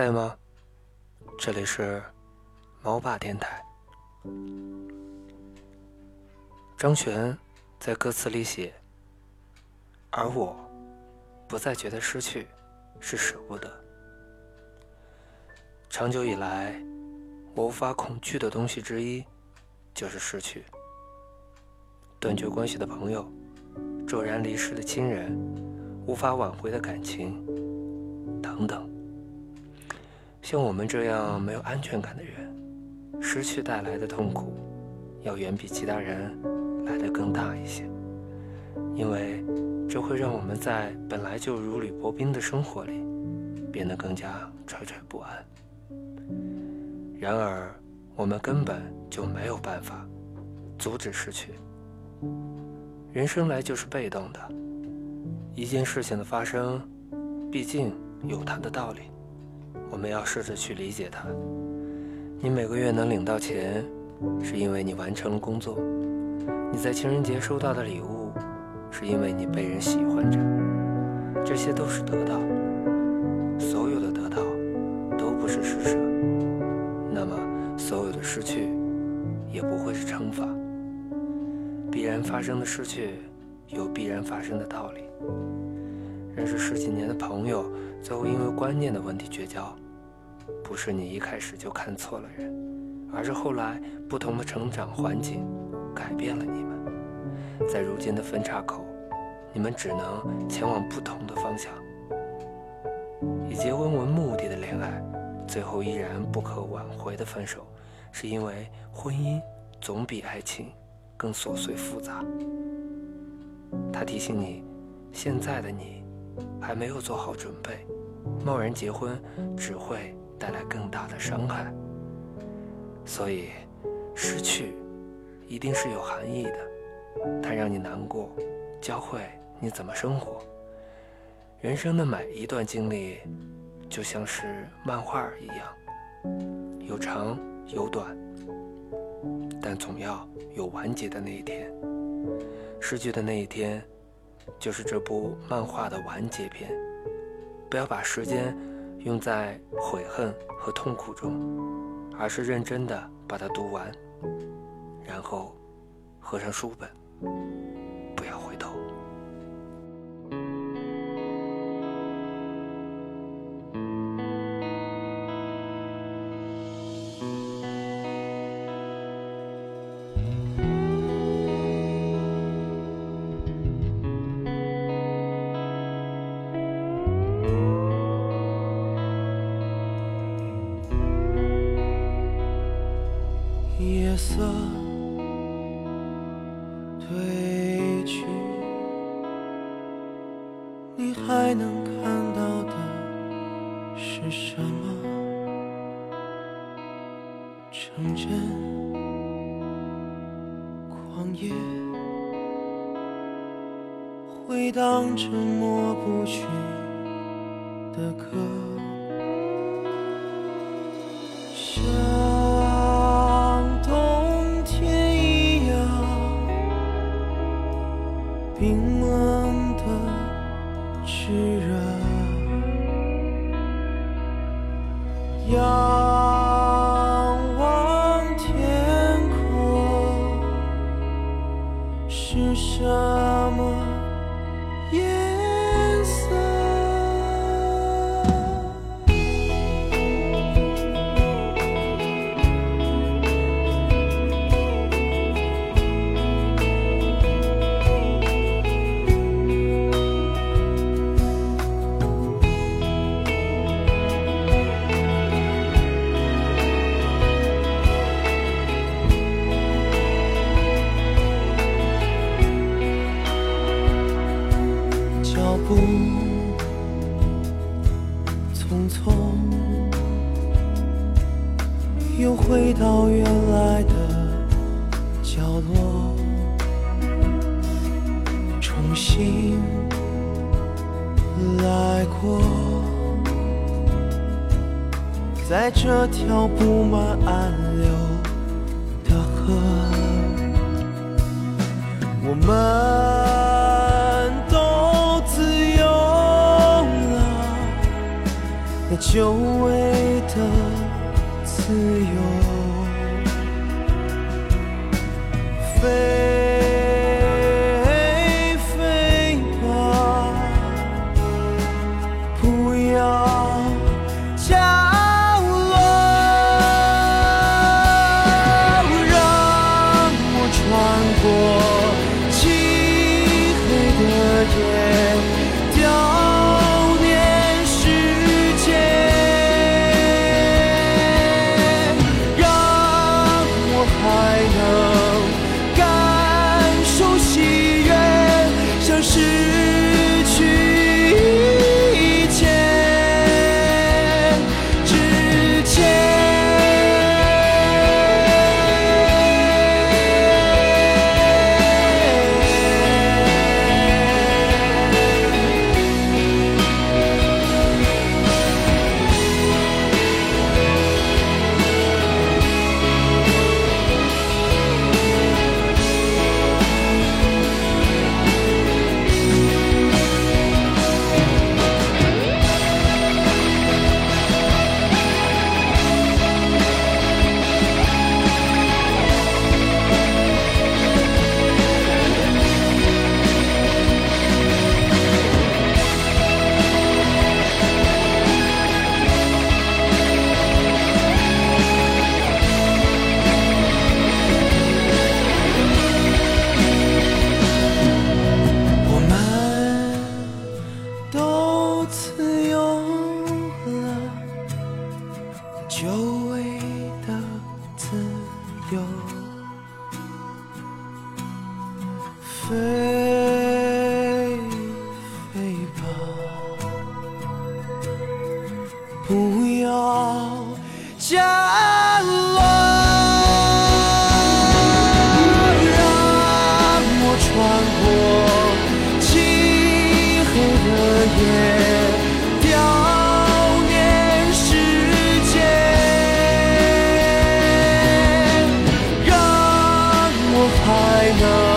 在吗？这里是猫爸电台。张悬在歌词里写：“而我不再觉得失去是舍不得。长久以来，我无法恐惧的东西之一就是失去。断绝关系的朋友，骤然离世的亲人，无法挽回的感情，等等。像我们这样没有安全感的人，失去带来的痛苦，要远比其他人来得更大一些，因为这会让我们在本来就如履薄冰的生活里，变得更加惴惴不安。然而，我们根本就没有办法阻止失去。人生来就是被动的，一件事情的发生，毕竟有它的道理。我们要试着去理解它。你每个月能领到钱，是因为你完成了工作；你在情人节收到的礼物，是因为你被人喜欢着。这些都是得到。所有的得到，都不是施舍。那么，所有的失去，也不会是惩罚。必然发生的失去，有必然发生的道理。认识十几年的朋友，最后因为观念的问题绝交，不是你一开始就看错了人，而是后来不同的成长环境改变了你们。在如今的分岔口，你们只能前往不同的方向。以结婚为目的的恋爱，最后依然不可挽回的分手，是因为婚姻总比爱情。更琐碎复杂。他提醒你，现在的你还没有做好准备，贸然结婚只会带来更大的伤害。所以，失去一定是有含义的，它让你难过，教会你怎么生活。人生的每一段经历，就像是漫画一样，有长有短。但总要有完结的那一天，失去的那一天，就是这部漫画的完结篇。不要把时间用在悔恨和痛苦中，而是认真的把它读完，然后合上书本，色褪去，你还能看到的是什么？城镇、旷野，回荡着抹不去的歌。sure. 重新来过，在这条布满暗流的河。我们都自由了，那久违的自由。就。还能